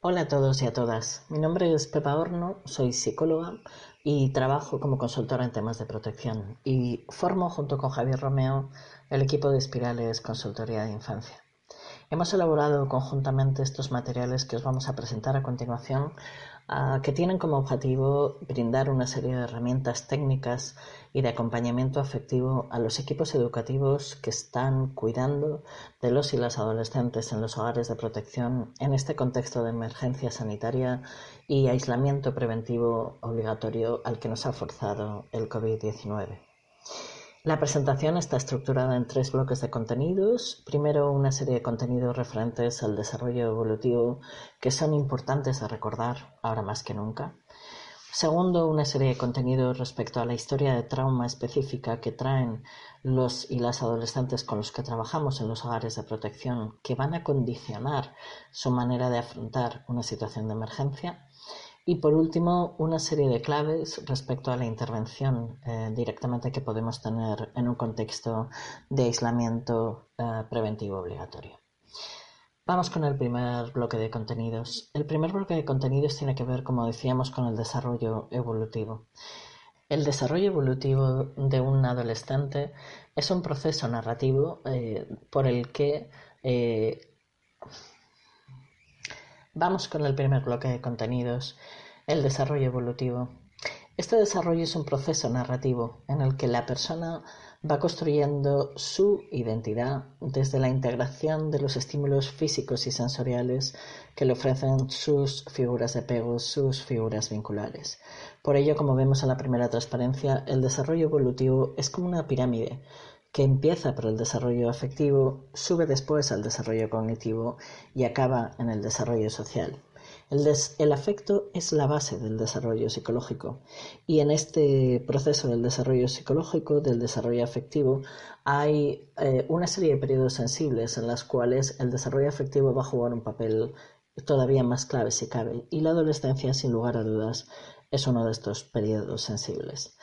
Hola a todos y a todas. Mi nombre es Pepa Horno, soy psicóloga y trabajo como consultora en temas de protección y formo junto con Javier Romeo el equipo de Espirales Consultoría de Infancia. Hemos elaborado conjuntamente estos materiales que os vamos a presentar a continuación que tienen como objetivo brindar una serie de herramientas técnicas y de acompañamiento afectivo a los equipos educativos que están cuidando de los y las adolescentes en los hogares de protección en este contexto de emergencia sanitaria y aislamiento preventivo obligatorio al que nos ha forzado el COVID-19. La presentación está estructurada en tres bloques de contenidos. Primero, una serie de contenidos referentes al desarrollo evolutivo que son importantes de recordar ahora más que nunca. Segundo, una serie de contenidos respecto a la historia de trauma específica que traen los y las adolescentes con los que trabajamos en los hogares de protección que van a condicionar su manera de afrontar una situación de emergencia. Y por último, una serie de claves respecto a la intervención eh, directamente que podemos tener en un contexto de aislamiento eh, preventivo obligatorio. Vamos con el primer bloque de contenidos. El primer bloque de contenidos tiene que ver, como decíamos, con el desarrollo evolutivo. El desarrollo evolutivo de un adolescente es un proceso narrativo eh, por el que Vamos con el primer bloque de contenidos, el desarrollo evolutivo. Este desarrollo es un proceso narrativo en el que la persona va construyendo su identidad desde la integración de los estímulos físicos y sensoriales que le ofrecen sus figuras de apego, sus figuras vinculares. Por ello, como vemos en la primera transparencia, el desarrollo evolutivo es como una pirámide que empieza por el desarrollo afectivo, sube después al desarrollo cognitivo y acaba en el desarrollo social. El, afecto es la base del desarrollo psicológico y en este proceso del desarrollo psicológico, del desarrollo afectivo, hay eh, una serie de periodos sensibles en las cuales el desarrollo afectivo va a jugar un papel todavía más clave si cabe y la adolescencia sin lugar a dudas es uno de estos periodos sensibles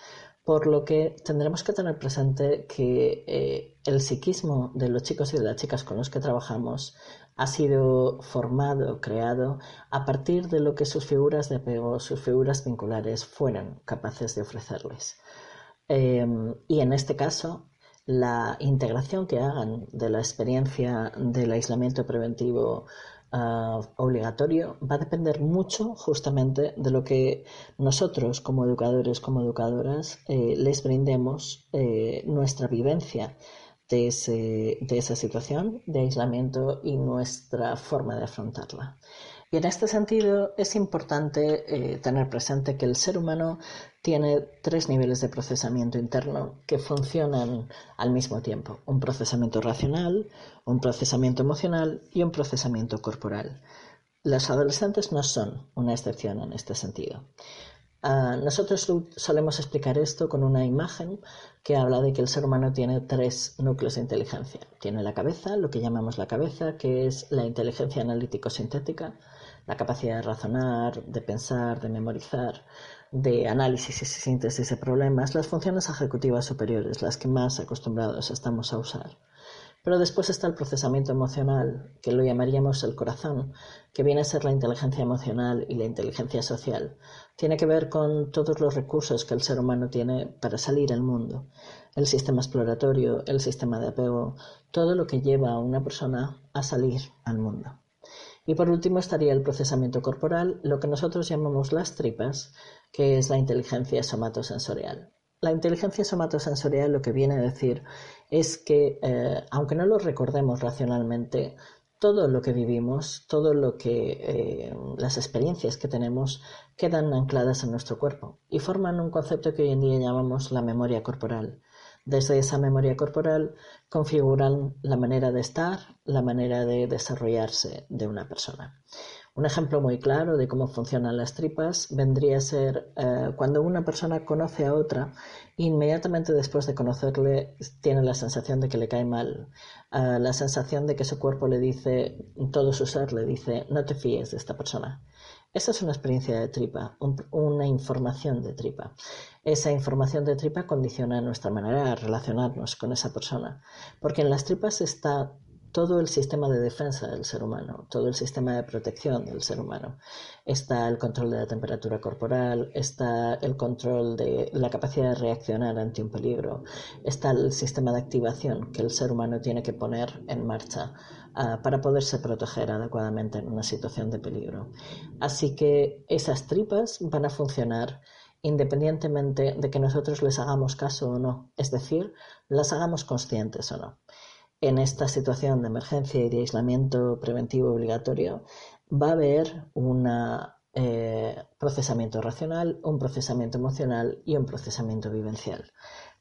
por lo que tendremos que tener presente que eh, el psiquismo de los chicos y de las chicas con los que trabajamos ha sido formado, creado a partir de lo que sus figuras de apego, sus figuras vinculares fueron capaces de ofrecerles. Em, y en este caso, la integración que hagan de la experiencia del aislamiento preventivo Ah, obligatorio va a depender mucho justamente de lo que nosotros como educadores, como educadoras, eh, les brindemos eh, nuestra vivencia de, de esa situación de aislamiento y nuestra forma de afrontarla. Y en este sentido es importante eh, tener presente que el ser humano tiene tres niveles de procesamiento interno que funcionan al mismo tiempo. Un procesamiento racional, un procesamiento emocional y un procesamiento corporal. Los adolescentes no son una excepción en este sentido. Ah, nosotros solemos explicar esto con una imagen que habla de que el ser humano tiene tres núcleos de inteligencia. Tiene la cabeza, lo que llamamos la cabeza, que es la inteligencia analítico-sintética, la capacidad de razonar, de pensar, de memorizar, de análisis y síntesis de problemas, las funciones ejecutivas superiores, las que más acostumbrados estamos a usar. Pero después está el procesamiento emocional, que lo llamaríamos el corazón, que viene a ser la inteligencia emocional y la inteligencia social. Tiene que ver con todos los recursos que el ser humano tiene para salir al mundo. El sistema exploratorio, el sistema de apego, todo lo que lleva a una persona a salir al mundo. Y por último estaría el procesamiento corporal, lo que nosotros llamamos las tripas, que es la inteligencia somatosensorial. La inteligencia somatosensorial lo que viene a decir es que, eh, aunque no lo recordemos racionalmente, todo lo que vivimos, todo lo que eh, las experiencias que tenemos quedan ancladas en nuestro cuerpo y forman un concepto que hoy en día llamamos la memoria corporal. Desde esa memoria corporal configuran la manera de estar, la manera de desarrollarse de una persona. Un ejemplo muy claro de cómo funcionan las tripas vendría a ser eh, cuando una persona conoce a otra, inmediatamente después de conocerle tiene la sensación de que le cae mal, eh, la sensación de que su cuerpo le dice, todo su ser le dice, no te fíes de esta persona. Esa es una experiencia de tripa, una información de tripa. Esa información de tripa condiciona nuestra manera de relacionarnos con esa persona, porque en las tripas está todo el sistema de defensa del ser humano, todo el sistema de protección del ser humano. Está el control de la temperatura corporal, está el control de la capacidad de reaccionar ante un peligro, está el sistema de activación que el ser humano tiene que poner en marcha uh, para poderse proteger adecuadamente en una situación de peligro. Así que esas tripas van a funcionar independientemente de que nosotros les hagamos caso o no, es decir, las hagamos conscientes o no en esta situación de emergencia y de aislamiento preventivo obligatorio va a haber un eh, procesamiento racional, un procesamiento emocional y un procesamiento vivencial.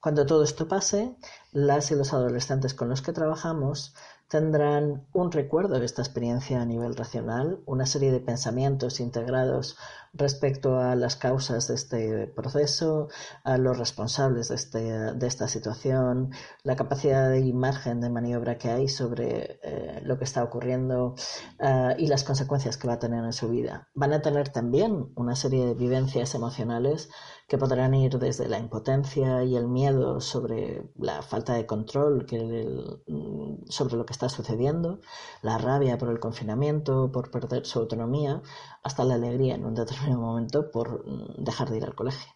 Cuando todo esto pase, las y los adolescentes con los que trabajamos tendrán un recuerdo de esta experiencia a nivel racional, una serie de pensamientos integrados respecto a las causas de este proceso, a los responsables de, este, de esta situación, la capacidad y margen de maniobra que hay sobre eh, lo que está ocurriendo uh, y las consecuencias que va a tener en su vida. Van a tener también una serie de vivencias emocionales que podrán ir desde la impotencia y el miedo sobre la falta de control mm, sobre lo que está sucediendo, la rabia por el confinamiento, por perder su autonomía, hasta la alegría en un determinado momento por mm, dejar de ir al colegio.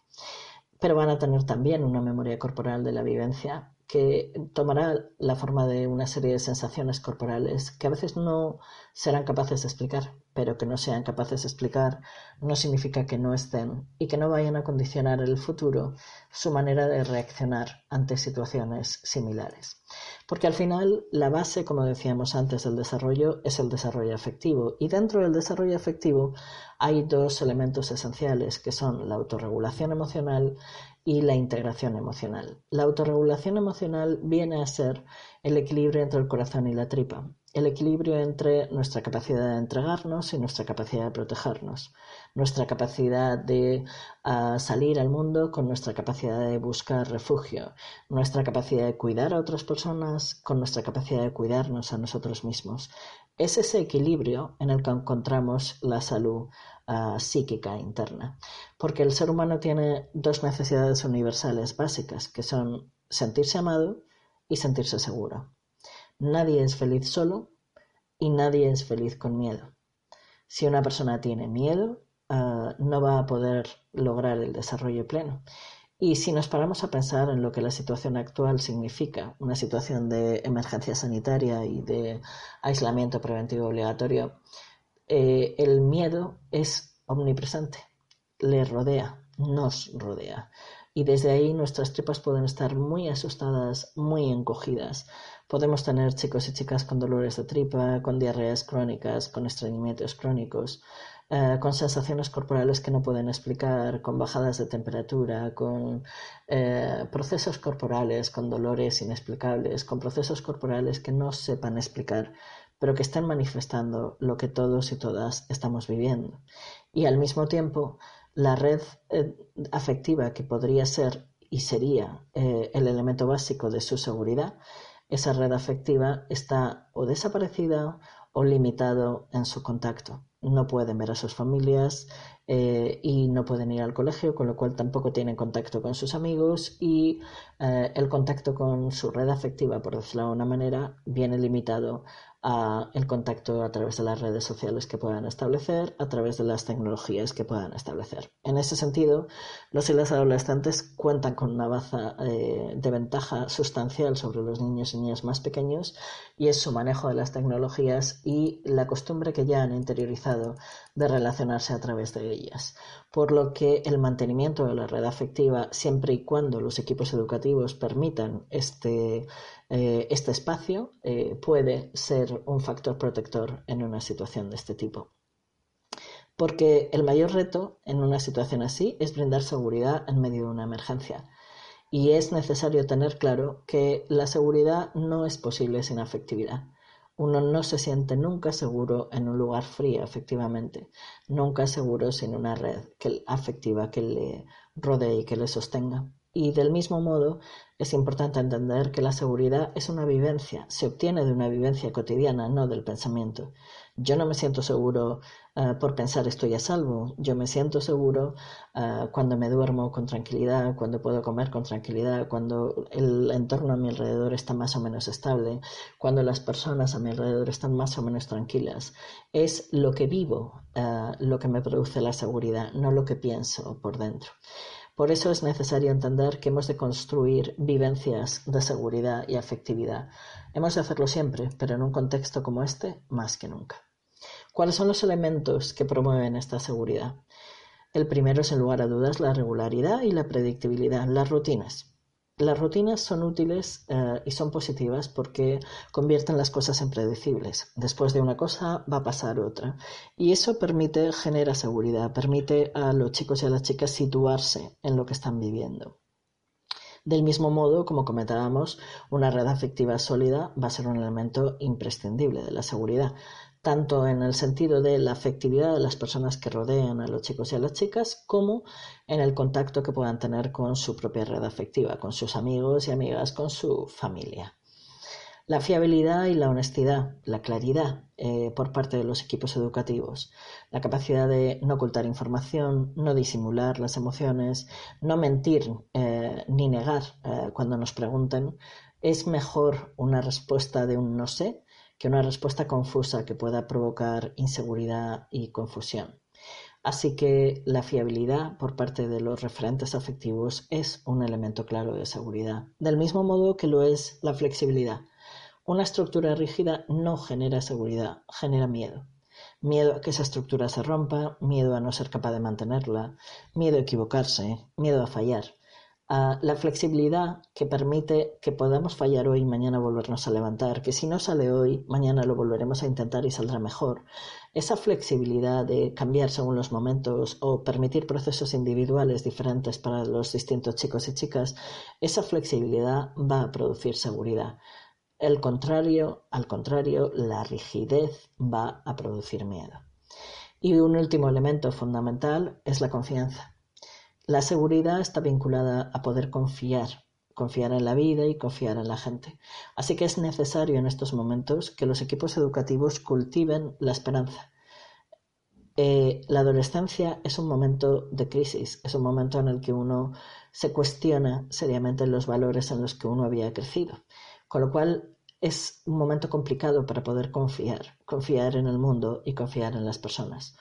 Pero van a tener también una memoria corporal de la vivencia que tomará la forma de una serie de sensaciones corporales que a veces no serán capaces de explicar, pero que no sean capaces de explicar no significa que no estén y que no vayan a condicionar en el futuro su manera de reaccionar ante situaciones similares. Porque al final la base, como decíamos antes, del desarrollo es el desarrollo afectivo y dentro del desarrollo afectivo hay dos elementos esenciales que son la autorregulación emocional y la integración emocional. La autorregulación emocional viene a ser el equilibrio entre el corazón y la tripa, el equilibrio entre nuestra capacidad de entregarnos y nuestra capacidad de protegernos, nuestra capacidad de uh, salir al mundo con nuestra capacidad de buscar refugio, nuestra capacidad de cuidar a otras personas con nuestra capacidad de cuidarnos a nosotros mismos. Es ese equilibrio en el que encontramos la salud psíquica interna. Porque el ser humano tiene dos necesidades universales básicas, que son sentirse amado y sentirse seguro. Nadie es feliz solo y nadie es feliz con miedo. Si una persona tiene miedo, ah, no va a poder lograr el desarrollo pleno. Y si nos paramos a pensar en lo que la situación actual significa, una situación de emergencia sanitaria y de aislamiento preventivo obligatorio, eh, el miedo es omnipresente, le rodea, nos rodea. Y desde ahí nuestras tripas pueden estar muy asustadas, muy encogidas. Podemos tener chicos y chicas con dolores de tripa, con diarreas crónicas, con estreñimientos crónicos, eh, con sensaciones corporales que no pueden explicar, con bajadas de temperatura, con eh, procesos corporales, con dolores inexplicables, con procesos corporales que no sepan explicar pero que están manifestando lo que todos y todas estamos viviendo. Y al mismo tiempo, la red eh, afectiva que podría ser y sería el elemento básico de su seguridad, esa red afectiva está o desaparecida o limitado en su contacto. No pueden ver a sus familias eh, y no pueden ir al colegio, con lo cual tampoco tienen contacto con sus amigos y el contacto con su red afectiva, por decirlo de una manera, viene limitado a el contacto a través de las redes sociales que puedan establecer, a través de las tecnologías que puedan establecer. En ese sentido, los adolescentes cuentan con una baza eh, de ventaja sustancial sobre los niños y niñas más pequeños y es su manejo de las tecnologías y la costumbre que ya han interiorizado de relacionarse a través de ellas. Por lo que el mantenimiento de la red afectiva, siempre y cuando los equipos educativos permitan este eh, este espacio eh, puede ser un factor protector en una situación de este tipo. Porque el mayor reto en una situación así es brindar seguridad en medio de una emergencia. Y es necesario tener claro que la seguridad no es posible sin afectividad. Uno no se siente nunca seguro en un lugar frío, efectivamente. Nunca seguro sin una red afectiva que le rodee y que le sostenga. Y del mismo modo, es importante entender que la seguridad es una vivencia, se obtiene de una vivencia cotidiana, no del pensamiento. Yo no me siento seguro eh, por pensar estoy a salvo, yo me siento seguro eh, cuando me duermo con tranquilidad, cuando puedo comer con tranquilidad, cuando el entorno a mi alrededor está más o menos estable, cuando las personas a mi alrededor están más o menos tranquilas. Es lo que vivo eh, lo que me produce la seguridad, no lo que pienso por dentro. Por eso es necesario entender que hemos de construir vivencias de seguridad y afectividad. Hemos de hacerlo siempre, pero en un contexto como este, más que nunca. ¿Cuáles son los elementos que promueven esta seguridad? El primero, sin lugar a dudas, la regularidad y la predictibilidad, las rutinas. Las rutinas son útiles eh, y son positivas porque convierten las cosas en predecibles. Después de una cosa va a pasar otra. Y eso permite, genera seguridad, permite a los chicos y a las chicas situarse en lo que están viviendo. Del mismo modo, como comentábamos, una red afectiva sólida va a ser un elemento imprescindible de la seguridad tanto en el sentido de la afectividad de las personas que rodean a los chicos y a las chicas, como en el contacto que puedan tener con su propia red afectiva, con sus amigos y amigas, con su familia. La fiabilidad y la honestidad, la claridad eh, por parte de los equipos educativos, la capacidad de no ocultar información, no disimular las emociones, no mentir eh, ni negar eh, cuando nos pregunten, es mejor una respuesta de un no sé que una respuesta confusa que pueda provocar inseguridad y confusión. Así que la fiabilidad por parte de los referentes afectivos es un elemento claro de seguridad, del mismo modo que lo es la flexibilidad. Una estructura rígida no genera seguridad, genera miedo. Miedo a que esa estructura se rompa, miedo a no ser capaz de mantenerla, miedo a equivocarse, miedo a fallar la flexibilidad que permite que podamos fallar hoy y mañana volvernos a levantar, que si no sale hoy, mañana lo volveremos a intentar y saldrá mejor. Esa flexibilidad de cambiar según los momentos o permitir procesos individuales diferentes para los distintos chicos y chicas, esa flexibilidad va a producir seguridad. El contrario, al contrario, la rigidez va a producir miedo. Y un último elemento fundamental es la confianza. La seguridad está vinculada a poder confiar, confiar en la vida y confiar en la gente. Así que es necesario en estos momentos que los equipos educativos cultiven la esperanza. Eh, la adolescencia es un momento de crisis, es un momento en el que uno se cuestiona seriamente los valores en los que uno había crecido. Con lo cual es un momento complicado para poder confiar, confiar en el mundo y confiar en las personas.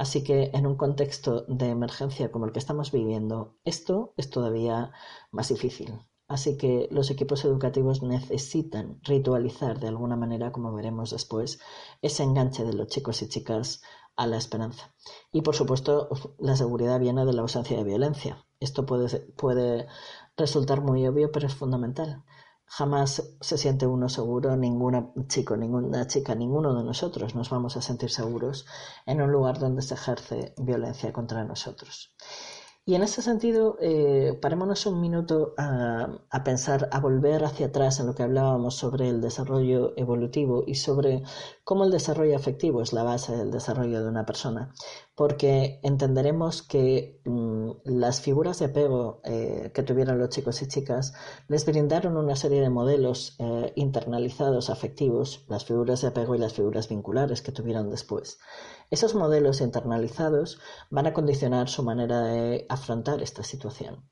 Así que en un contexto de emergencia como el que estamos viviendo, esto es todavía más difícil. Así que los equipos educativos necesitan ritualizar de alguna manera, como veremos después, ese enganche de los chicos y chicas a la esperanza. Y por supuesto, la seguridad viene de la ausencia de violencia. Esto puede, puede resultar muy obvio, pero es fundamental. Jamás se siente uno seguro, ninguna chico, ninguna chica, ninguno de nosotros nos vamos a sentir seguros en un lugar donde se ejerce violencia contra nosotros. Y en ese sentido, eh, parémonos un minuto a, pensar, a volver hacia atrás en lo que hablábamos sobre el desarrollo evolutivo y sobre cómo el desarrollo afectivo es la base del desarrollo de una persona, porque entenderemos que mm, las figuras de apego eh, que tuvieron los chicos y chicas les brindaron una serie de modelos eh, internalizados afectivos, las figuras de apego y las figuras vinculares que tuvieron después. Esos modelos internalizados van a condicionar su manera de afrontar esta situación.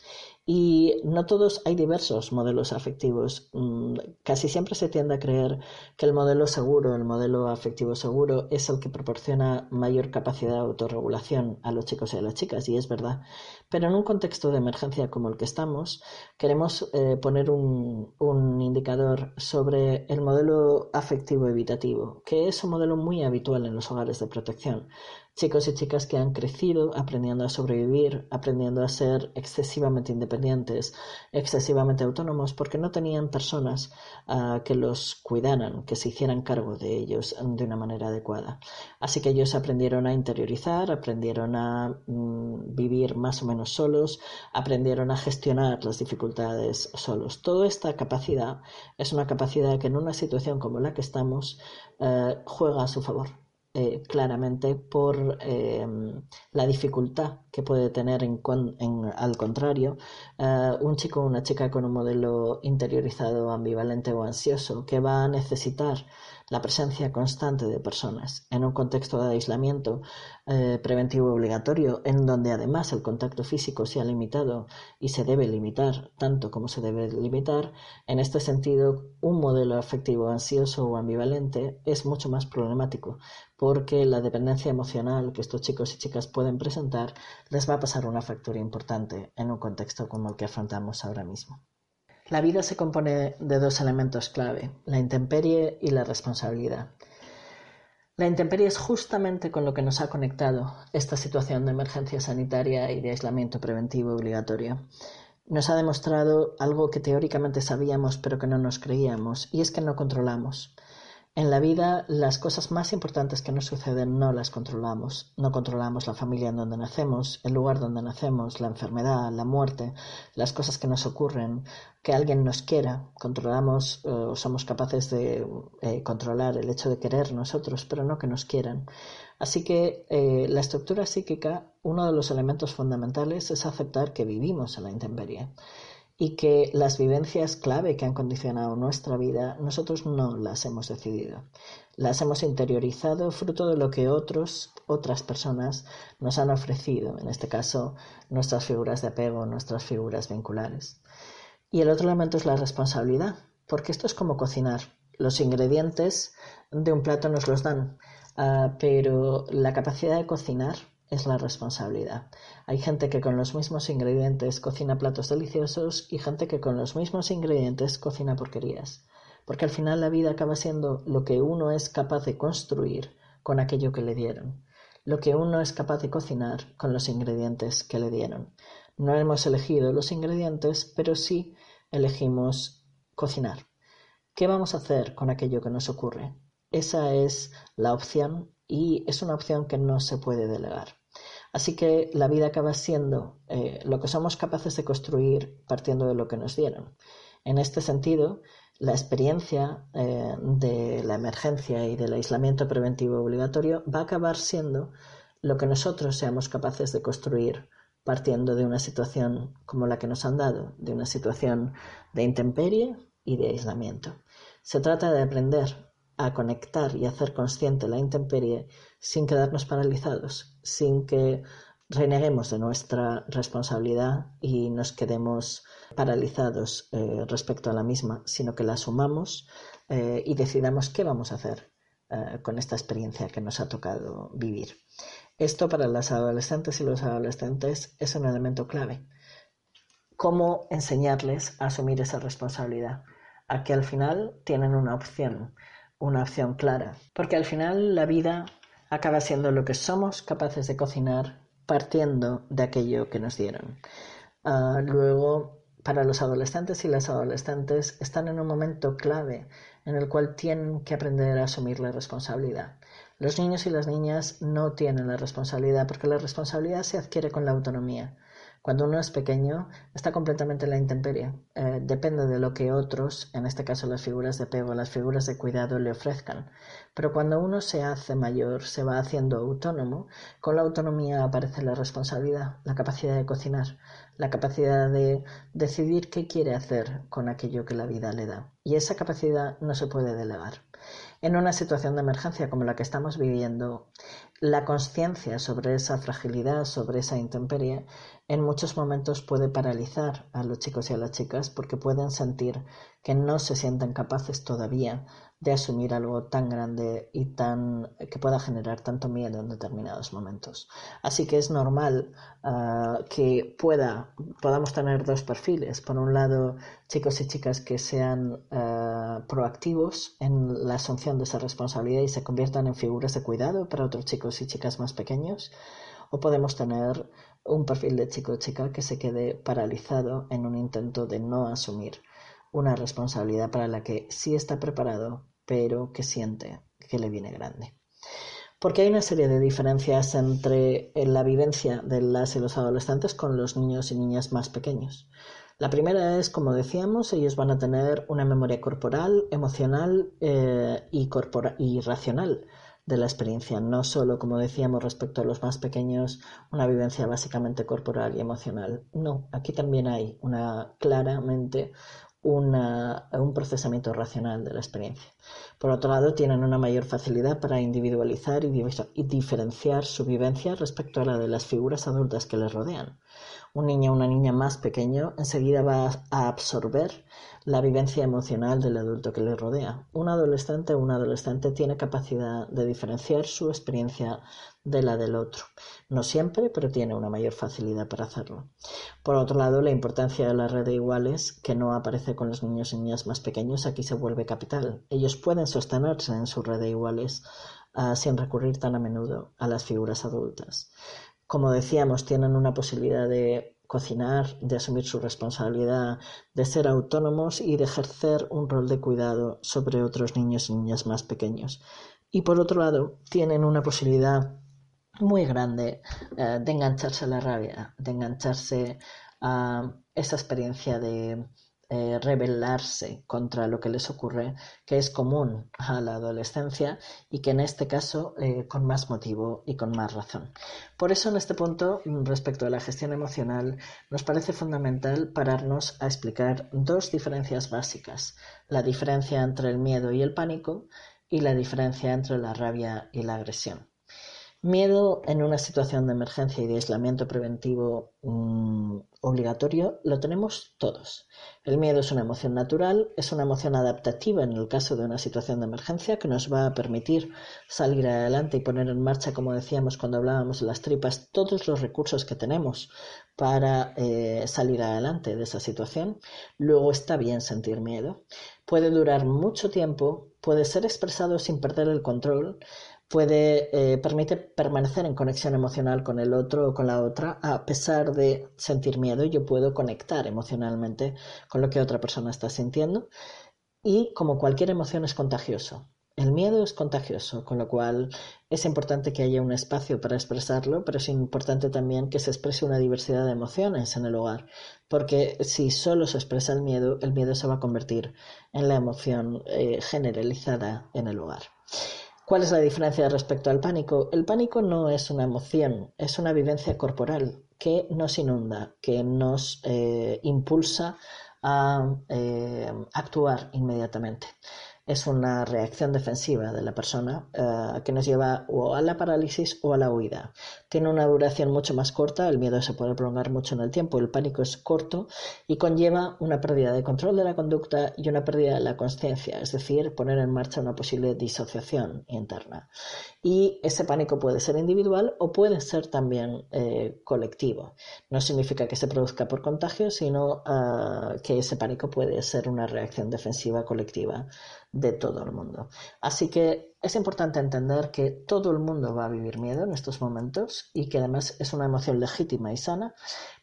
Y no todos, hay diversos modelos afectivos. Mm, casi siempre se tiende a creer que el modelo seguro, el modelo afectivo seguro, es el que proporciona mayor capacidad de autorregulación a los chicos y a las chicas, y es verdad. Pero en un contexto de emergencia como el que estamos, queremos eh, poner un, un indicador sobre el modelo afectivo evitativo, que es un modelo muy habitual en los hogares de protección chicos y chicas que han crecido aprendiendo a sobrevivir, aprendiendo a ser excesivamente independientes, excesivamente autónomos, porque no tenían personas uh, que los cuidaran, que se hicieran cargo de ellos de una manera adecuada. Así que ellos aprendieron a interiorizar, aprendieron a mm, vivir más o menos solos, aprendieron a gestionar las dificultades solos. Toda esta capacidad es una capacidad que en una situación como la que estamos uh, juega a su favor. Eh, claramente por em, la dificultad que puede tener en, al contrario eh, un chico o una chica con un modelo interiorizado ambivalente o ansioso que va a necesitar la presencia constante de personas en un contexto de aislamiento eh, preventivo obligatorio, en donde además el contacto físico se ha limitado y se debe limitar tanto como se debe limitar, en este sentido, un modelo afectivo ansioso o ambivalente es mucho más problemático, porque la dependencia emocional que estos chicos y chicas pueden presentar les va a pasar una factura importante en un contexto como el que afrontamos ahora mismo. La vida se compone de dos elementos clave, la intemperie y la responsabilidad. La intemperie es justamente con lo que nos ha conectado esta situación de emergencia sanitaria y de aislamiento preventivo obligatorio. Nos ha demostrado algo que teóricamente sabíamos pero que no nos creíamos, y es que no controlamos. En la vida las cosas más importantes que nos suceden no las controlamos. No controlamos la familia en donde nacemos, el lugar donde nacemos, la enfermedad, la muerte, las cosas que nos ocurren, que alguien nos quiera. Controlamos eh, o somos capaces de eh, controlar el hecho de querer nosotros, pero no que nos quieran. Así que eh, la estructura psíquica, uno de los elementos fundamentales es aceptar que vivimos en la intemperie y que las vivencias clave que han condicionado nuestra vida nosotros no las hemos decidido. Las hemos interiorizado fruto de lo que otros, otras personas nos han ofrecido, en este caso nuestras figuras de apego, nuestras figuras vinculares. Y el otro elemento es la responsabilidad, porque esto es como cocinar. Los ingredientes de un plato nos los dan, ah, pero la capacidad de cocinar es la responsabilidad. Hay gente que con los mismos ingredientes cocina platos deliciosos y gente que con los mismos ingredientes cocina porquerías. Porque al final la vida acaba siendo lo que uno es capaz de construir con aquello que le dieron. Lo que uno es capaz de cocinar con los ingredientes que le dieron. No hemos elegido los ingredientes, pero sí elegimos cocinar. ¿Qué vamos a hacer con aquello que nos ocurre? Esa es la opción y es una opción que no se puede delegar. Así que la vida acaba siendo eh, lo que somos capaces de construir partiendo de lo que nos dieron. En este sentido, la experiencia eh, de la emergencia y del aislamiento preventivo obligatorio va a acabar siendo lo que nosotros seamos capaces de construir partiendo de una situación como la que nos han dado, de una situación de intemperie y de aislamiento. Se trata de aprender a conectar y hacer consciente la intemperie sin quedarnos paralizados, sin que reneguemos de nuestra responsabilidad y nos quedemos paralizados eh, respecto a la misma, sino que la asumamos eh, y decidamos qué vamos a hacer eh, con esta experiencia que nos ha tocado vivir. Esto para las adolescentes y los adolescentes es un elemento clave. ¿Cómo enseñarles a asumir esa responsabilidad? A que al final tienen una opción una opción clara, porque al final la vida acaba siendo lo que somos capaces de cocinar partiendo de aquello que nos dieron. Ah, luego, para los adolescentes y las adolescentes están en un momento clave en el cual tienen que aprender a asumir la responsabilidad. Los niños y las niñas no tienen la responsabilidad porque la responsabilidad se adquiere con la autonomía. Cuando uno es pequeño, está completamente en la intemperie. Eh, depende de lo que otros, en este caso las figuras de apego, las figuras de cuidado, le ofrezcan. Pero cuando uno se hace mayor, se va haciendo autónomo, con la autonomía aparece la responsabilidad, la capacidad de cocinar, la capacidad de decidir qué quiere hacer con aquello que la vida le da. Y esa capacidad no se puede delegar. En una situación de emergencia como la que estamos viviendo, la conciencia sobre esa fragilidad, sobre esa intemperie, en muchos momentos puede paralizar a los chicos y a las chicas porque pueden sentir que no se sienten capaces todavía de asumir algo tan grande y tan que pueda generar tanto miedo en determinados momentos. Así que es normal ah, que pueda, podamos tener dos perfiles. Por un lado, chicos y chicas que sean ah, proactivos en la asunción de esa responsabilidad y se conviertan en figuras de cuidado para otros chicos y chicas más pequeños. O podemos tener un perfil de chico o chica que se quede paralizado en un intento de no asumir una responsabilidad para la que sí está preparado, pero que siente que le viene grande. Porque hay una serie de diferencias entre eh, la vivencia de las y los adolescentes con los niños y niñas más pequeños. La primera es, como decíamos, ellos van a tener una memoria corporal, emocional eh, y, y racional de la experiencia, no solo, como decíamos, respecto a los más pequeños, una vivencia básicamente corporal y emocional. No, aquí también hay una claramente un procesamiento racional de la experiencia. Por otro lado, tienen una mayor facilidad para individualizar y, y diferenciar su vivencia respecto a la de las figuras adultas que les rodean. Un niño o una niña más pequeño enseguida va a absorber la vivencia emocional del adulto que le rodea. Un adolescente o un adolescente tiene capacidad de diferenciar su experiencia de la del otro. No siempre, pero tiene una mayor facilidad para hacerlo. Por otro lado, la importancia de la red de iguales, que no aparece con los niños y niñas más pequeños, aquí se vuelve capital. Ellos pueden sostenerse en su red de iguales ah, sin recurrir tan a menudo a las figuras adultas. Como decíamos, tienen una posibilidad de cocinar, de asumir su responsabilidad, de ser autónomos y de ejercer un rol de cuidado sobre otros niños y niñas más pequeños. Y por otro lado, tienen una posibilidad muy grande eh, de engancharse a la rabia, de engancharse a esa experiencia de eh, rebelarse contra lo que les ocurre, que es común a la adolescencia y que en este caso eh, con más motivo y con más razón. Por eso en este punto, respecto a la gestión emocional, nos parece fundamental pararnos a explicar dos diferencias básicas, la diferencia entre el miedo y el pánico y la diferencia entre la rabia y la agresión. Miedo en una situación de emergencia y de aislamiento preventivo mm, obligatorio lo tenemos todos. El miedo es una emoción natural, es una emoción adaptativa en el caso de una situación de emergencia que nos va a permitir salir adelante y poner en marcha, como decíamos cuando hablábamos de las tripas, todos los recursos que tenemos para eh, salir adelante de esa situación. Luego está bien sentir miedo. Puede durar mucho tiempo, puede ser expresado sin perder el control puede eh, permite permanecer en conexión emocional con el otro o con la otra a pesar de sentir miedo yo puedo conectar emocionalmente con lo que otra persona está sintiendo y como cualquier emoción es contagioso el miedo es contagioso, con lo cual es importante que haya un espacio para expresarlo, pero es importante también que se exprese una diversidad de emociones en el hogar, porque si solo se expresa el miedo, el miedo se va a convertir en la emoción eh, generalizada en el hogar. ¿Cuál es la diferencia respecto al pánico? El pánico no es una emoción, es una vivencia corporal que nos inunda, que nos eh, impulsa a eh, actuar inmediatamente es una reacción defensiva de la persona eh, que nos lleva o a la parálisis o a la huida. Tiene una duración mucho más corta, el miedo se puede prolongar mucho en el tiempo, el pánico es corto y conlleva una pérdida de control de la conducta y una pérdida de la conciencia, es decir, poner en marcha una posible disociación interna. Y ese pánico puede ser individual o puede ser también eh, colectivo. No significa que se produzca por contagio, sino eh, que ese pánico puede ser una reacción defensiva colectiva de todo el mundo. Así que es importante entender que todo el mundo va a vivir miedo en estos momentos y que además es una emoción legítima y sana,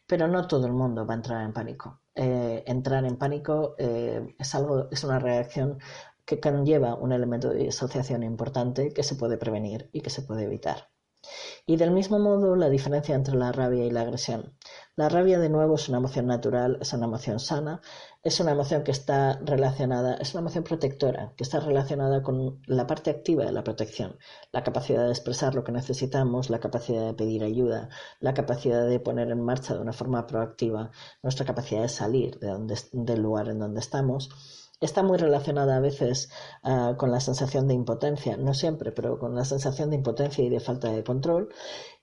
pero no todo el mundo va a entrar en pánico. Eh, entrar en pánico eh, es algo, es una reacción que conlleva un elemento de disociación importante que se puede prevenir y que se puede evitar. Y del mismo modo la diferencia entre la rabia y la agresión. La rabia de nuevo es una emoción natural, es una emoción sana, es una emoción que está relacionada, es una emoción protectora, que está relacionada con la parte activa de la protección, la capacidad de expresar lo que necesitamos, la capacidad de pedir ayuda, la capacidad de poner en marcha de una forma proactiva nuestra capacidad de salir de donde, del lugar en donde estamos está muy relacionada a veces ah, con la sensación de impotencia, no siempre, pero con la sensación de impotencia y de falta de control,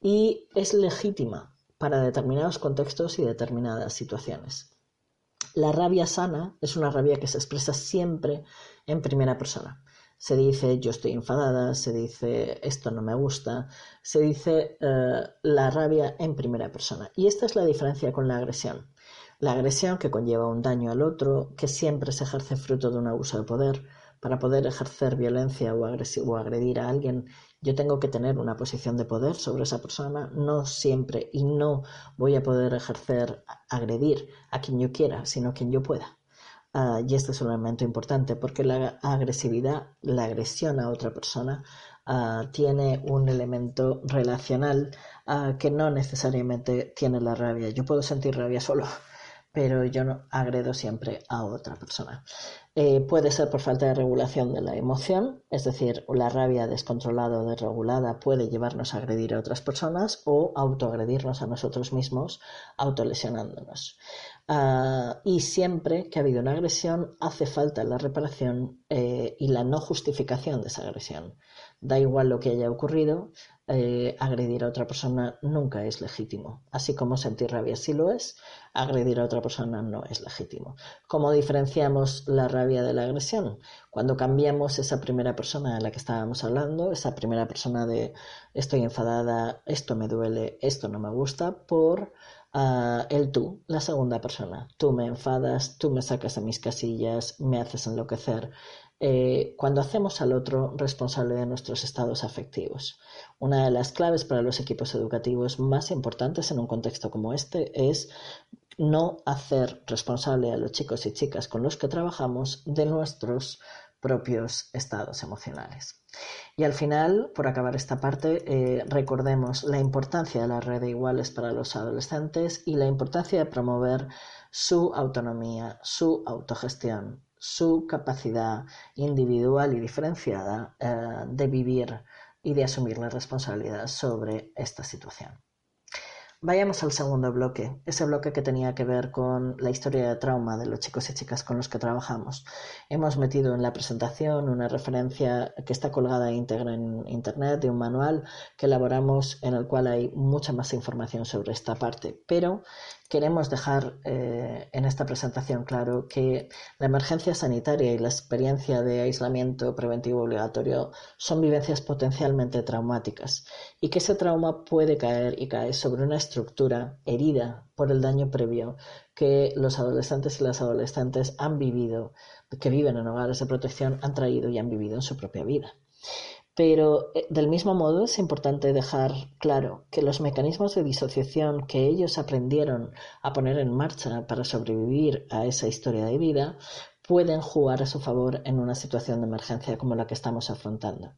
y es legítima para determinados contextos y determinadas situaciones. La rabia sana es una rabia que se expresa siempre en primera persona. Se dice yo estoy enfadada, se dice esto no me gusta, se dice eh, la rabia en primera persona. Y esta es la diferencia con la agresión. La agresión que conlleva un daño al otro, que siempre se ejerce fruto de un abuso de poder, para poder ejercer violencia o, agredir a alguien, yo tengo que tener una posición de poder sobre esa persona, no siempre, y no voy a poder ejercer, agredir a quien yo quiera, sino a quien yo pueda. Uh, y este es un elemento importante porque la agresividad, la agresión a otra persona, uh, tiene un elemento relacional uh, que no necesariamente tiene la rabia. Yo puedo sentir rabia solo, pero yo no agredo siempre a otra persona. Eh, puede ser por falta de regulación de la emoción, es decir, la rabia descontrolada o desregulada puede llevarnos a agredir a otras personas o autoagredirnos a nosotros mismos, autolesionándonos. Uh, y siempre que ha habido una agresión hace falta la reparación eh, y la no justificación de esa agresión. Da igual lo que haya ocurrido, eh, agredir a otra persona nunca es legítimo. Así como sentir rabia sí lo es, agredir a otra persona no es legítimo. ¿Cómo diferenciamos la rabia de la agresión? Cuando cambiamos esa primera persona de la que estábamos hablando, esa primera persona de estoy enfadada, esto me duele, esto no me gusta, por uh, el tú, la segunda persona. Tú me enfadas, tú me sacas de mis casillas, me haces enloquecer. Eh, cuando hacemos al otro responsable de nuestros estados afectivos. Una de las claves para los equipos educativos más importantes en un contexto como este es no hacer responsable a los chicos y chicas con los que trabajamos de nuestros propios estados emocionales. Y al final, por acabar esta parte, eh, recordemos la importancia de la red de iguales para los adolescentes y la importancia de promover su autonomía, su autogestión, su capacidad individual y diferenciada eh, de vivir y de asumir la responsabilidad sobre esta situación. Vayamos al segundo bloque, ese bloque que tenía que ver con la historia de trauma de los chicos y chicas con los que trabajamos. Hemos metido en la presentación una referencia que está colgada íntegra en Internet de un manual que elaboramos en el cual hay mucha más información sobre esta parte, pero queremos dejar eh, en esta presentación claro que la emergencia sanitaria y la experiencia de aislamiento preventivo obligatorio son vivencias potencialmente traumáticas y que ese trauma puede caer y cae sobre una estructura herida por el daño previo que los adolescentes y las adolescentes han vivido, que viven en hogares de protección, han traído y han vivido en su propia vida. Pero eh, del mismo modo es importante dejar claro que los mecanismos de disociación que ellos aprendieron a poner en marcha para sobrevivir a esa historia de vida pueden jugar a su favor en una situación de emergencia como la que estamos afrontando.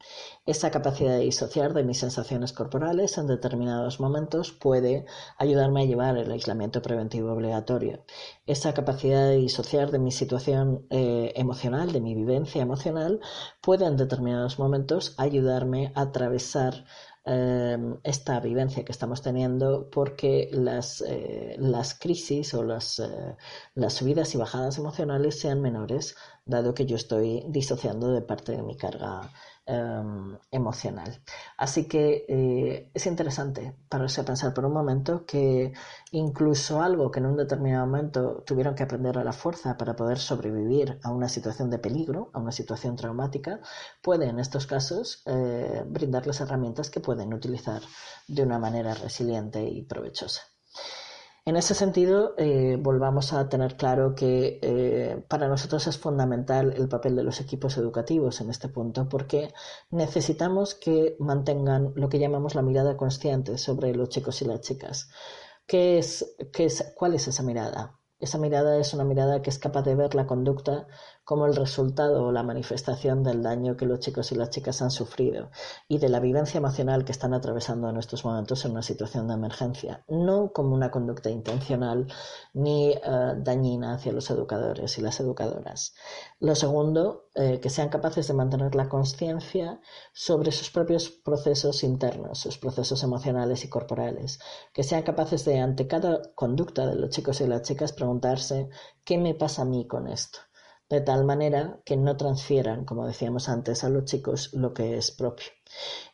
Esa capacidad de disociar de mis sensaciones corporales en determinados momentos puede ayudarme a llevar el aislamiento preventivo obligatorio. Esa capacidad de disociar de mi situación eh, emocional, de mi vivencia emocional, puede en determinados momentos ayudarme a atravesar Em, esta vivencia que estamos teniendo porque las, eh, las crisis o las, eh, las subidas y bajadas emocionales sean menores, dado que yo estoy disociando de parte de mi carga Em, emocional. Así que eh, es interesante pararse a pensar por un momento que incluso algo que en un determinado momento tuvieron que aprender a la fuerza para poder sobrevivir a una situación de peligro, a una situación traumática, puede en estos casos eh, brindarles herramientas que pueden utilizar de una manera resiliente y provechosa. En ese sentido, eh, volvamos a tener claro que eh, para nosotros es fundamental el papel de los equipos educativos en este punto, porque necesitamos que mantengan lo que llamamos la mirada consciente sobre los chicos y las chicas. ¿Qué es, qué es, ¿Cuál es esa mirada? Esa mirada es una mirada que es capaz de ver la conducta como el resultado o la manifestación del daño que los chicos y las chicas han sufrido y de la vivencia emocional que están atravesando en estos momentos en una situación de emergencia, no como una conducta intencional ni eh, dañina hacia los educadores y las educadoras. Lo segundo, eh, que sean capaces de mantener la conciencia sobre sus propios procesos internos, sus procesos emocionales y corporales, que sean capaces de, ante cada conducta de los chicos y las chicas, preguntarse, ¿qué me pasa a mí con esto? De tal manera que no transfieran, como decíamos antes, a los chicos lo que es propio.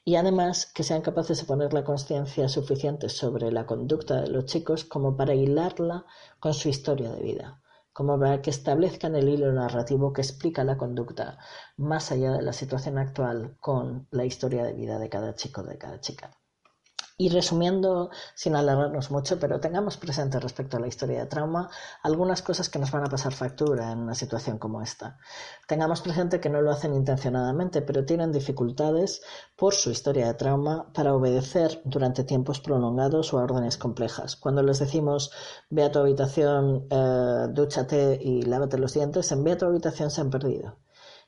Y además que sean capaces de poner la conciencia suficiente sobre la conducta de los chicos como para hilarla con su historia de vida, como para que establezcan el hilo narrativo que explica la conducta más allá de la situación actual con la historia de vida de cada chico, de cada chica. Y resumiendo, sin alargarnos mucho, pero tengamos presente respecto a la historia de trauma algunas cosas que nos van a pasar factura en una situación como esta. Tengamos presente que no lo hacen intencionadamente, pero tienen dificultades por su historia de trauma para obedecer durante tiempos prolongados o a órdenes complejas. Cuando les decimos ve a tu habitación, eh, dúchate y lávate los dientes, en ve a tu habitación se han perdido.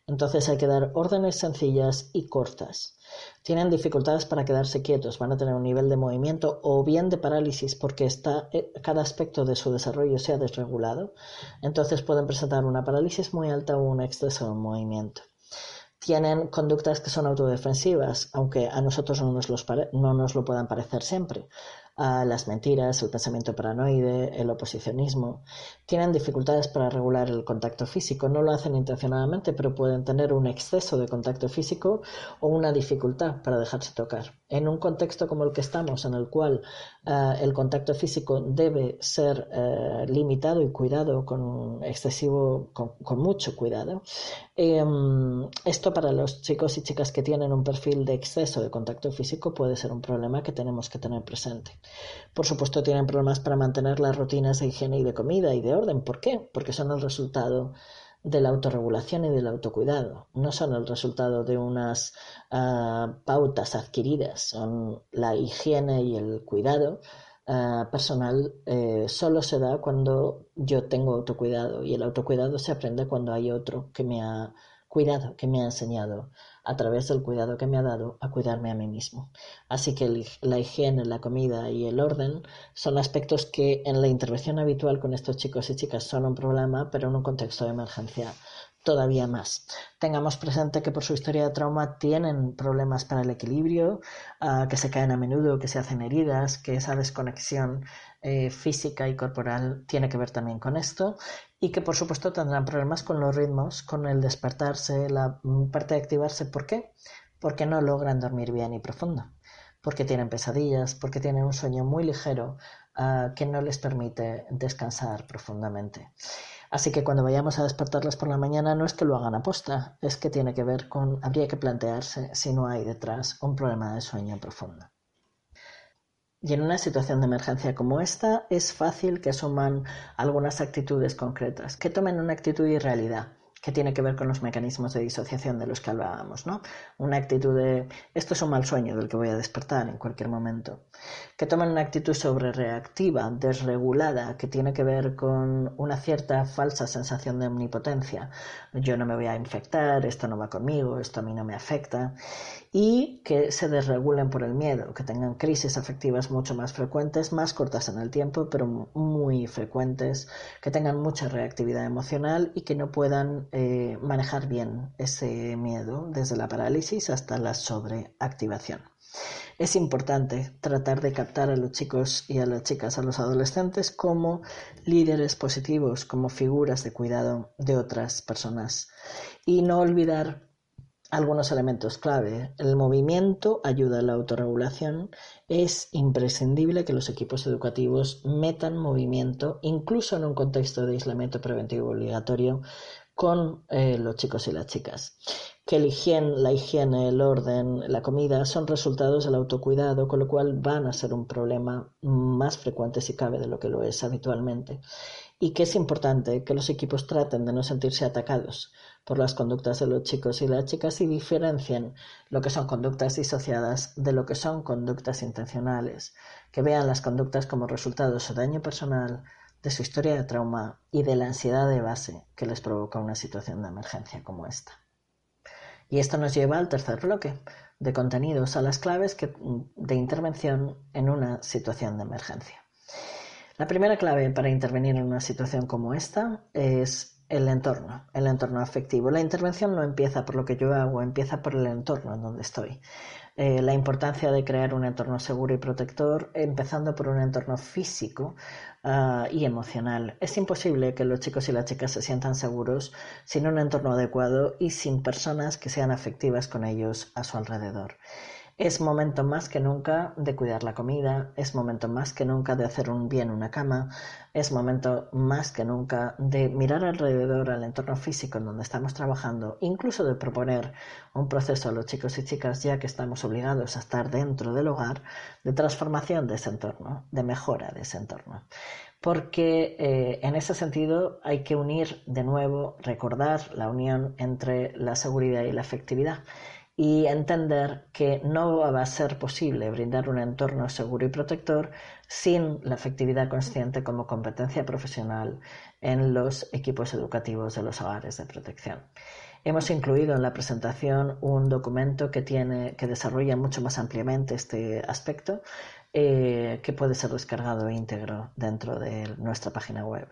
Entonces hay que dar órdenes sencillas y cortas. Tienen dificultades para quedarse quietos, van a tener un nivel de movimiento o bien de parálisis porque está, eh, cada aspecto de su desarrollo se ha desregulado. Entonces pueden presentar una parálisis muy alta o un exceso de movimiento tienen conductas que son autodefensivas, aunque a nosotros no nos, no nos lo puedan parecer siempre a las mentiras, el pensamiento paranoide, el oposicionismo. Tienen dificultades para regular el contacto físico. No lo hacen intencionadamente, pero pueden tener un exceso de contacto físico o una dificultad para dejarse tocar. En un contexto como el que estamos, en el cual eh, el contacto físico debe ser eh, limitado y cuidado con excesivo, con, mucho cuidado, em, esto para los chicos y chicas que tienen un perfil de exceso de contacto físico puede ser un problema que tenemos que tener presente. Por supuesto, tienen problemas para mantener las rutinas de higiene y de comida y de orden. ¿Por qué? Porque son el resultado de la autorregulación y del autocuidado. No son el resultado de unas ah, pautas adquiridas, son la higiene y el cuidado ah, personal eh, solo se da cuando yo tengo autocuidado y el autocuidado se aprende cuando hay otro que me ha cuidado, que me ha enseñado a través del cuidado que me ha dado a cuidarme a mí mismo. Así que la higiene, la comida y el orden son aspectos que en la intervención habitual con estos chicos y chicas son un problema, pero en un contexto de emergencia todavía más. Tengamos presente que por su historia de trauma tienen problemas para el equilibrio, ah, que se caen a menudo, que se hacen heridas, que esa desconexión eh, física y corporal tiene que ver también con esto y que por supuesto tendrán problemas con los ritmos, con el despertarse, la parte de activarse. ¿Por qué? Porque no logran dormir bien y profundo, porque tienen pesadillas, porque tienen un sueño muy ligero ah, que no les permite descansar profundamente. Así que cuando vayamos a despertarlas por la mañana no es que lo hagan a posta, es que tiene que ver con, habría que plantearse si no hay detrás un problema de sueño profundo. Y en una situación de emergencia como esta es fácil que asuman algunas actitudes concretas, que tomen una actitud y realidad que tiene que ver con los mecanismos de disociación de los que hablábamos, ¿no? Una actitud de esto es un mal sueño del que voy a despertar en cualquier momento. Que tomen una actitud sobre reactiva, desregulada, que tiene que ver con una cierta falsa sensación de omnipotencia. Yo no me voy a infectar, esto no va conmigo, esto a mí no me afecta. Y que se desregulen por el miedo, que tengan crisis afectivas mucho más frecuentes, más cortas en el tiempo, pero muy frecuentes, que tengan mucha reactividad emocional y que no puedan eh, manejar bien ese miedo desde la parálisis hasta la sobreactivación. Es importante tratar de captar a los chicos y a las chicas, a los adolescentes, como líderes positivos, como figuras de cuidado de otras personas. Y no olvidar algunos elementos clave. El movimiento ayuda a la autorregulación. Es imprescindible que los equipos educativos metan movimiento, incluso en un contexto de aislamiento preventivo obligatorio, con eh, los chicos y las chicas. Que la higiene, el orden, la comida son resultados del autocuidado, con lo cual van a ser un problema más frecuente si cabe de lo que lo es habitualmente. Y que es importante que los equipos traten de no sentirse atacados por las conductas de los chicos y las chicas y diferencien lo que son conductas disociadas de lo que son conductas intencionales, que vean las conductas como resultados de daño personal, de su historia de trauma y de la ansiedad de base que les provoca una situación de emergencia como esta. Y esto nos lleva al tercer bloque de contenidos, a las claves de intervención en una situación de emergencia. La primera clave para intervenir en una situación como esta es el entorno, el entorno afectivo. La intervención no empieza por lo que yo hago, empieza por el entorno en donde estoy. Eh, la importancia de crear un entorno seguro y protector, empezando por un entorno físico ah, y emocional. Es imposible que los chicos y las chicas se sientan seguros sin un entorno adecuado y sin personas que sean afectivas con ellos a su alrededor. Es momento más que nunca de cuidar la comida, es momento más que nunca de hacer un bien una cama, es momento más que nunca de mirar alrededor al entorno físico en donde estamos trabajando, incluso de proponer un proceso a los chicos y chicas ya que estamos obligados a estar dentro del hogar, de transformación de ese entorno, de mejora de ese entorno. Porque eh, en ese sentido hay que unir de nuevo, recordar la unión entre la seguridad y la efectividad y entender que no va a ser posible brindar un entorno seguro y protector sin la efectividad consciente como competencia profesional en los equipos educativos de los hogares de protección. Hemos incluido en la presentación un documento que, tiene, que desarrolla mucho más ampliamente este aspecto, eh, que puede ser descargado íntegro dentro de nuestra página web.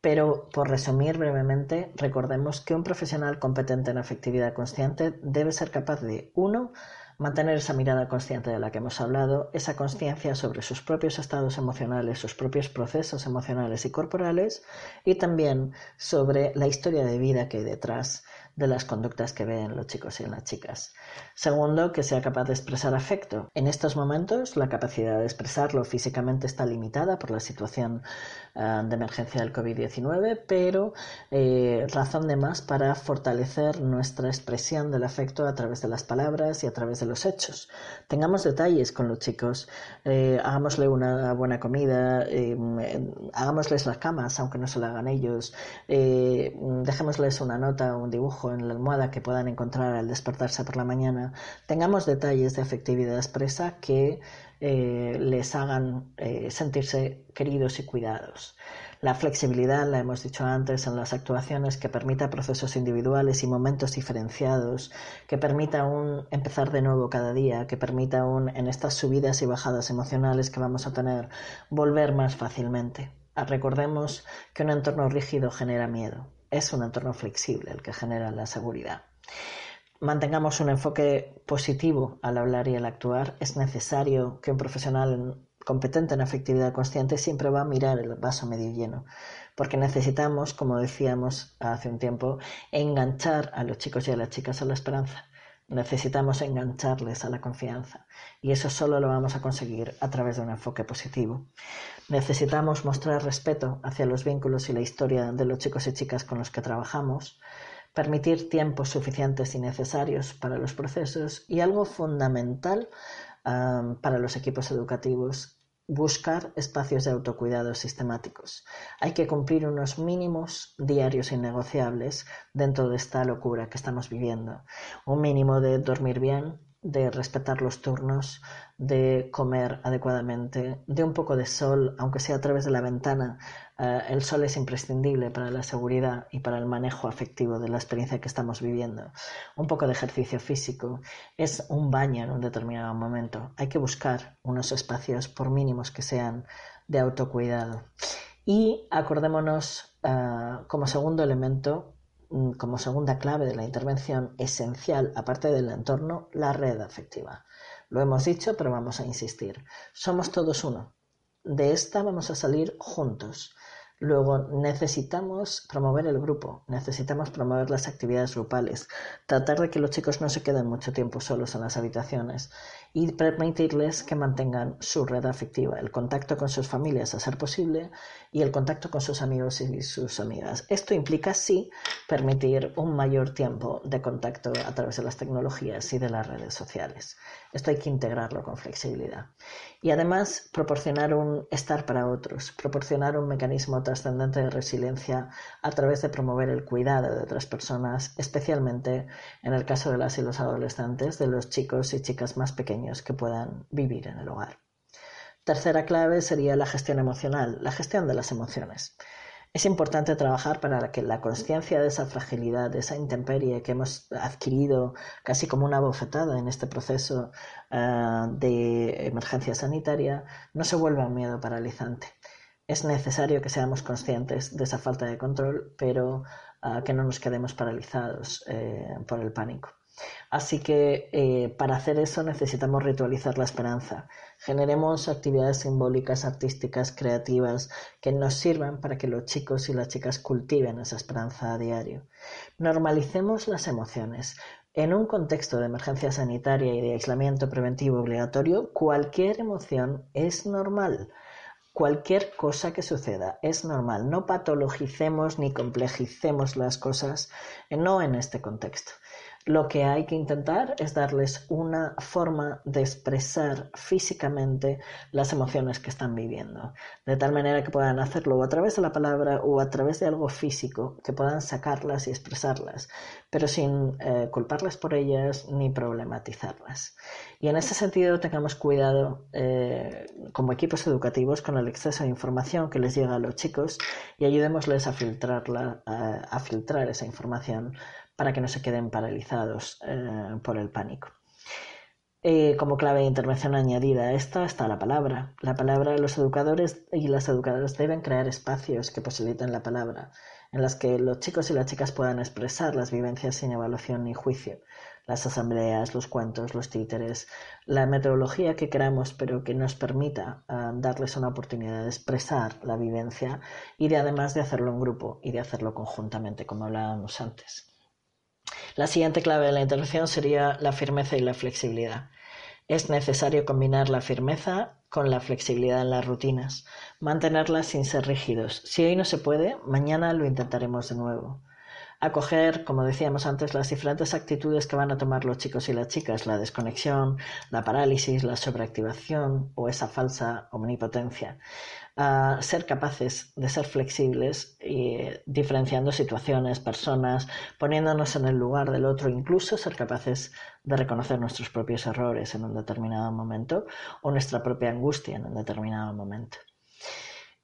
Pero, por resumir brevemente, recordemos que un profesional competente en efectividad consciente debe ser capaz de, uno, mantener esa mirada consciente de la que hemos hablado, esa conciencia sobre sus propios estados emocionales, sus propios procesos emocionales y corporales, y también sobre la historia de vida que hay detrás de las conductas que ven los chicos y las chicas. Segundo, que sea capaz de expresar afecto. En estos momentos, la capacidad de expresarlo físicamente está limitada por la situación uh, de emergencia del COVID-19, pero eh, razón de más para fortalecer nuestra expresión del afecto a través de las palabras y a través de los hechos. Tengamos detalles con los chicos, eh, hagámosle una buena comida, eh, hagámosles las camas, aunque no se la hagan ellos, eh, dejémosles una nota, un dibujo en la almohada que puedan encontrar al despertarse por la mañana, tengamos detalles de afectividad expresa que eh, les hagan eh, sentirse queridos y cuidados. La flexibilidad, la hemos dicho antes, en las actuaciones que permita procesos individuales y momentos diferenciados, que permita un empezar de nuevo cada día, que permita un, en estas subidas y bajadas emocionales que vamos a tener, volver más fácilmente. Recordemos que un entorno rígido genera miedo es un entorno flexible el que genera la seguridad. Mantengamos un enfoque positivo al hablar y al actuar. Es necesario que un profesional competente en efectividad consciente siempre va a mirar el vaso medio lleno, porque necesitamos, como decíamos hace un tiempo, enganchar a los chicos y a las chicas a la esperanza. Necesitamos engancharles a la confianza y eso solo lo vamos a conseguir a través de un enfoque positivo. Necesitamos mostrar respeto hacia los vínculos y la historia de los chicos y chicas con los que trabajamos, permitir tiempos suficientes y necesarios para los procesos y algo fundamental para los equipos educativos buscar espacios de autocuidado sistemáticos. Hay que cumplir unos mínimos diarios innegociables dentro de esta locura que estamos viviendo. Un mínimo de dormir bien, de respetar los turnos, de comer adecuadamente, de un poco de sol, aunque sea a través de la ventana. Eh, el sol es imprescindible para la seguridad y para el manejo afectivo de la experiencia que estamos viviendo. Un poco de ejercicio físico es un baño en un determinado momento. Hay que buscar unos espacios, por mínimos que sean, de autocuidado. Y acordémonos eh, como segundo elemento como segunda clave de la intervención esencial, aparte del entorno, la red afectiva. Lo hemos dicho, pero vamos a insistir. Somos todos uno. De esta vamos a salir juntos. Luego necesitamos promover el grupo, necesitamos promover las actividades grupales, tratar de que los chicos no se queden mucho tiempo solos en las habitaciones y permitirles que mantengan su red afectiva, el contacto con sus familias a ser posible y el contacto con sus amigos y sus amigas. Esto implica sí permitir un mayor tiempo de contacto a través de las tecnologías y de las redes sociales. Esto hay que integrarlo con flexibilidad. Y además proporcionar un estar para otros, proporcionar un mecanismo trascendente de resiliencia a través de promover el cuidado de otras personas, especialmente en el caso de las y los adolescentes, de los chicos y chicas más pequeños que puedan vivir en el hogar. Tercera clave sería la gestión emocional, la gestión de las emociones. Es importante trabajar para que la conciencia de esa fragilidad, de esa intemperie que hemos adquirido casi como una bofetada en este proceso uh, de emergencia sanitaria, no se vuelva un miedo paralizante. Es necesario que seamos conscientes de esa falta de control, pero uh, que no nos quedemos paralizados eh, por el pánico. Así que eh, para hacer eso necesitamos ritualizar la esperanza. Generemos actividades simbólicas, artísticas, creativas que nos sirvan para que los chicos y las chicas cultiven esa esperanza a diario. Normalicemos las emociones, En un contexto de emergencia sanitaria y de aislamiento preventivo obligatorio, cualquier emoción es normal. Cualquier cosa que suceda es normal. No patologicemos ni complejicemos las cosas, no en este contexto. Lo que hay que intentar es darles una forma de expresar físicamente las emociones que están viviendo, de tal manera que puedan hacerlo a través de la palabra o a través de algo físico, que puedan sacarlas y expresarlas, pero sin eh, culparlas por ellas ni problematizarlas. Y en ese sentido tengamos cuidado eh, como equipos educativos con el exceso de información que les llega a los chicos y ayudémosles a, filtrarla, a filtrar esa información para que no se queden paralizados eh, por el pánico. Eh, como clave de intervención añadida a esta está la palabra. La palabra, los educadores y las educadoras deben crear espacios que posibiliten la palabra, en las que los chicos y las chicas puedan expresar las vivencias sin evaluación ni juicio. Las asambleas, los cuentos, los títeres, la metodología que queramos, pero que nos permita eh, darles una oportunidad de expresar la vivencia y de además de hacerlo en grupo y de hacerlo conjuntamente, como hablábamos antes. La siguiente clave de la intervención sería la firmeza y la flexibilidad. Es necesario combinar la firmeza con la flexibilidad en las rutinas, mantenerlas sin ser rígidos. Si hoy no se puede, mañana lo intentaremos de nuevo acoger, como decíamos antes, las diferentes actitudes que van a tomar los chicos y las chicas, la desconexión, la parálisis, la sobreactivación o esa falsa omnipotencia. Ser capaces de ser flexibles y diferenciando situaciones, personas, poniéndonos en el lugar del otro, incluso ser capaces de reconocer nuestros propios errores en un determinado momento o nuestra propia angustia en un determinado momento.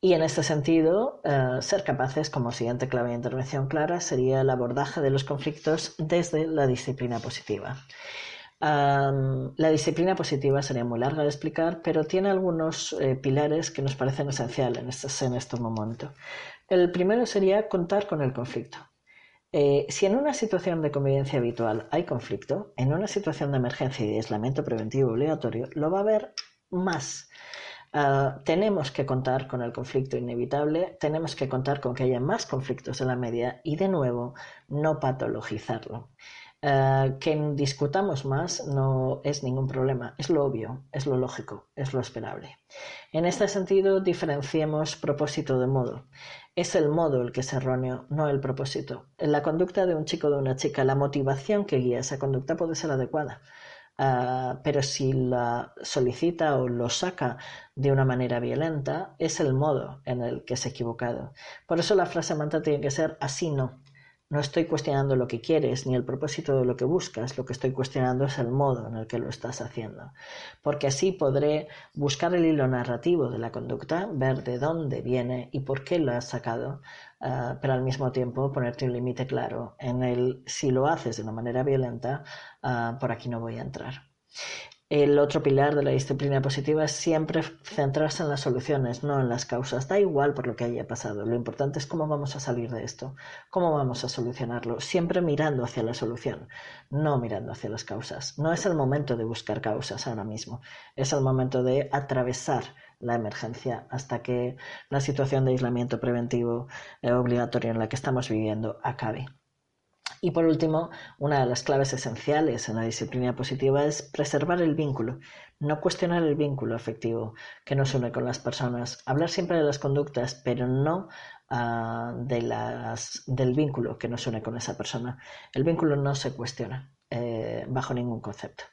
Y en este sentido, eh, ser capaces, como siguiente clave de intervención clara, sería el abordaje de los conflictos desde la disciplina positiva. La disciplina positiva sería muy larga de explicar, pero tiene algunos eh, pilares que nos parecen esenciales en este, en este momento. El primero sería contar con el conflicto. Eh, si en una situación de convivencia habitual hay conflicto, en una situación de emergencia y de aislamiento preventivo obligatorio, lo va a haber más. Ah, tenemos que contar con el conflicto inevitable, tenemos que contar con que haya más conflictos en la media y de nuevo no patologizarlo. Ah, que discutamos más no es ningún problema, es lo obvio, es lo lógico, es lo esperable. En este sentido, diferenciemos propósito de modo. Es el modo el que es erróneo, no el propósito. En la conducta de un chico o de una chica, la motivación que guía esa conducta puede ser adecuada Ah, pero si la solicita o lo saca de una manera violenta, es el modo en el que es equivocado. Por eso la frase manta tiene que ser así no. No estoy cuestionando lo que quieres ni el propósito de lo que buscas, lo que estoy cuestionando es el modo en el que lo estás haciendo. Porque así podré buscar el hilo narrativo de la conducta, ver de dónde viene y por qué lo has sacado, ah, pero al mismo tiempo ponerte un límite claro en el si lo haces de una manera violenta, ah, por aquí no voy a entrar. El otro pilar de la disciplina positiva es siempre centrarse en las soluciones, no en las causas. Da igual por lo que haya pasado. Lo importante es cómo vamos a salir de esto, cómo vamos a solucionarlo. Siempre mirando hacia la solución, no mirando hacia las causas. No es el momento de buscar causas ahora mismo. Es el momento de atravesar la emergencia hasta que la situación de aislamiento preventivo eh, obligatorio en la que estamos viviendo acabe. Y por último, una de las claves esenciales en la disciplina positiva es preservar el vínculo, no cuestionar el vínculo afectivo que nos une con las personas, hablar siempre de las conductas, pero no ah, de las, del vínculo que nos une con esa persona. El vínculo no se cuestiona eh, bajo ningún concepto.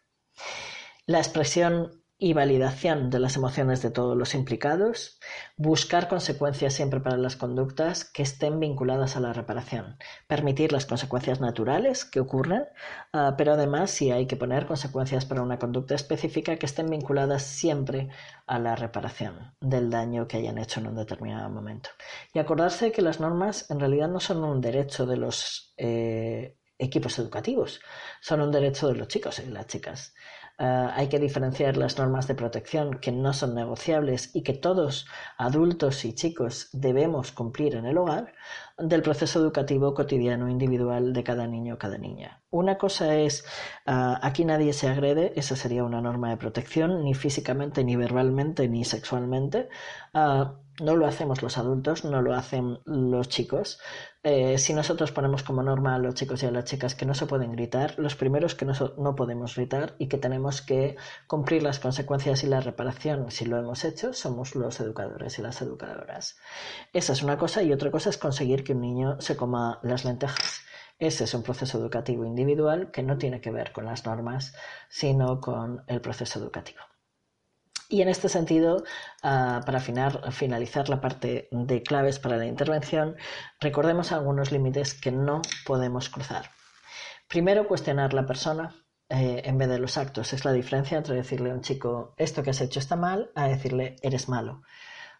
La expresión y validación de las emociones de todos los implicados, buscar consecuencias siempre para las conductas que estén vinculadas a la reparación, permitir las consecuencias naturales que ocurren, ah, pero además si hay que poner consecuencias para una conducta específica que estén vinculadas siempre a la reparación del daño que hayan hecho en un determinado momento. Y acordarse que las normas en realidad no son un derecho de los eh, equipos educativos, son un derecho de los chicos y las chicas. Eh, hay que diferenciar las normas de protección que no son negociables y que todos, adultos y chicos, debemos cumplir en el hogar del proceso educativo cotidiano individual de cada niño o cada niña. Una cosa es, eh, aquí nadie se agrede, esa sería una norma de protección, ni físicamente, ni verbalmente, ni sexualmente. Eh, no lo hacemos los adultos, no lo hacen los chicos, Eh, si nosotros ponemos como norma a los chicos y a las chicas que no se pueden gritar, los primeros que no, no podemos gritar y que tenemos que cumplir las consecuencias y la reparación si lo hemos hecho, somos los educadores y las educadoras. Esa es una cosa y otra cosa es conseguir que un niño se coma las lentejas. Ese es un proceso educativo individual que no tiene que ver con las normas, sino con el proceso educativo. Y en este sentido, ah, para finalizar la parte de claves para la intervención, recordemos algunos límites que no podemos cruzar. Primero, cuestionar la persona eh, en vez de los actos. Es la diferencia entre decirle a un chico esto que has hecho está mal a decirle eres malo.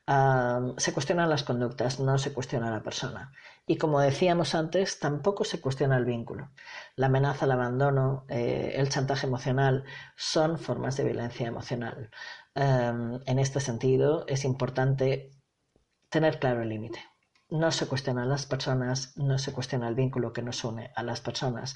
Ah, se cuestionan las conductas, no se cuestiona la persona. Y como decíamos antes, tampoco se cuestiona el vínculo. La amenaza, el abandono, eh, el chantaje emocional son formas de violencia emocional. Em, en este sentido, es importante tener claro el límite. No se cuestionan las personas, no se cuestiona el vínculo que nos une a las personas,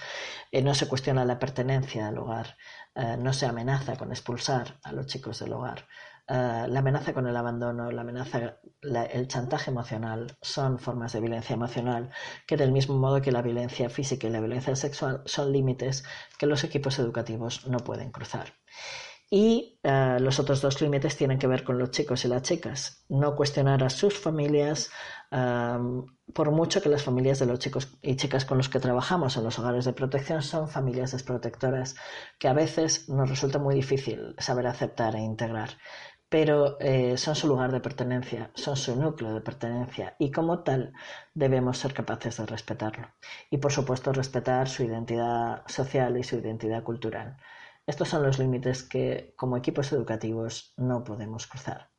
eh, no se cuestiona la pertenencia al hogar, eh, no se amenaza con expulsar a los chicos del hogar. Eh, la amenaza con el abandono, la amenaza, el chantaje emocional son formas de violencia emocional que del mismo modo que la violencia física y la violencia sexual son límites que los equipos educativos no pueden cruzar. Y eh, los otros dos límites tienen que ver con los chicos y las chicas. No cuestionar a sus familias, por mucho que las familias de los chicos y chicas con los que trabajamos en los hogares de protección son familias desprotectoras que a veces nos resulta muy difícil saber aceptar e integrar. Pero eh, son su lugar de pertenencia, son su núcleo de pertenencia y como tal debemos ser capaces de respetarlo. Y por supuesto respetar su identidad social y su identidad cultural. Estos son los límites que como equipos educativos no podemos cruzar.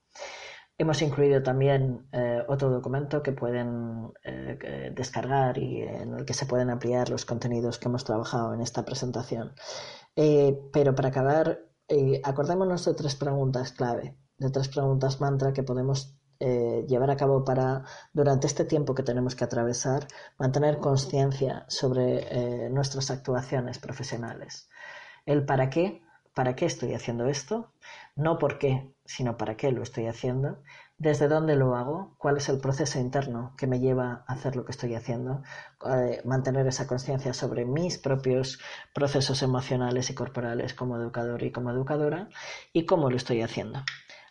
Hemos incluido también eh, otro documento que pueden eh, descargar y en el que se pueden ampliar los contenidos que hemos trabajado en esta presentación. Eh, pero para acabar, acordémonos de tres preguntas clave, de tres preguntas mantra que podemos llevar a cabo para, durante este tiempo que tenemos que atravesar, mantener conciencia sobre nuestras actuaciones profesionales el para qué, para qué estoy haciendo esto, no por qué, sino para qué lo estoy haciendo, desde dónde lo hago, cuál es el proceso interno que me lleva a hacer lo que estoy haciendo, eh, mantener esa conciencia sobre mis propios procesos emocionales y corporales como educador y como educadora y cómo lo estoy haciendo.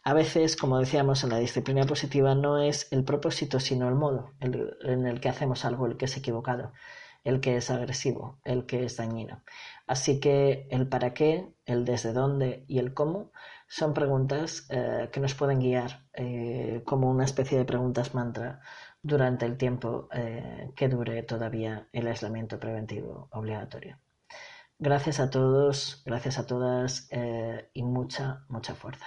A veces, como decíamos en la disciplina positiva, no es el propósito, sino el modo en el que hacemos algo el que es equivocado el que es agresivo, el que es dañino. Así que el para qué, el desde dónde y el cómo son preguntas eh, que nos pueden guiar eh, como una especie de preguntas mantra durante el tiempo eh, que dure todavía el aislamiento preventivo obligatorio. Gracias a todos, gracias a todas y mucha, mucha fuerza.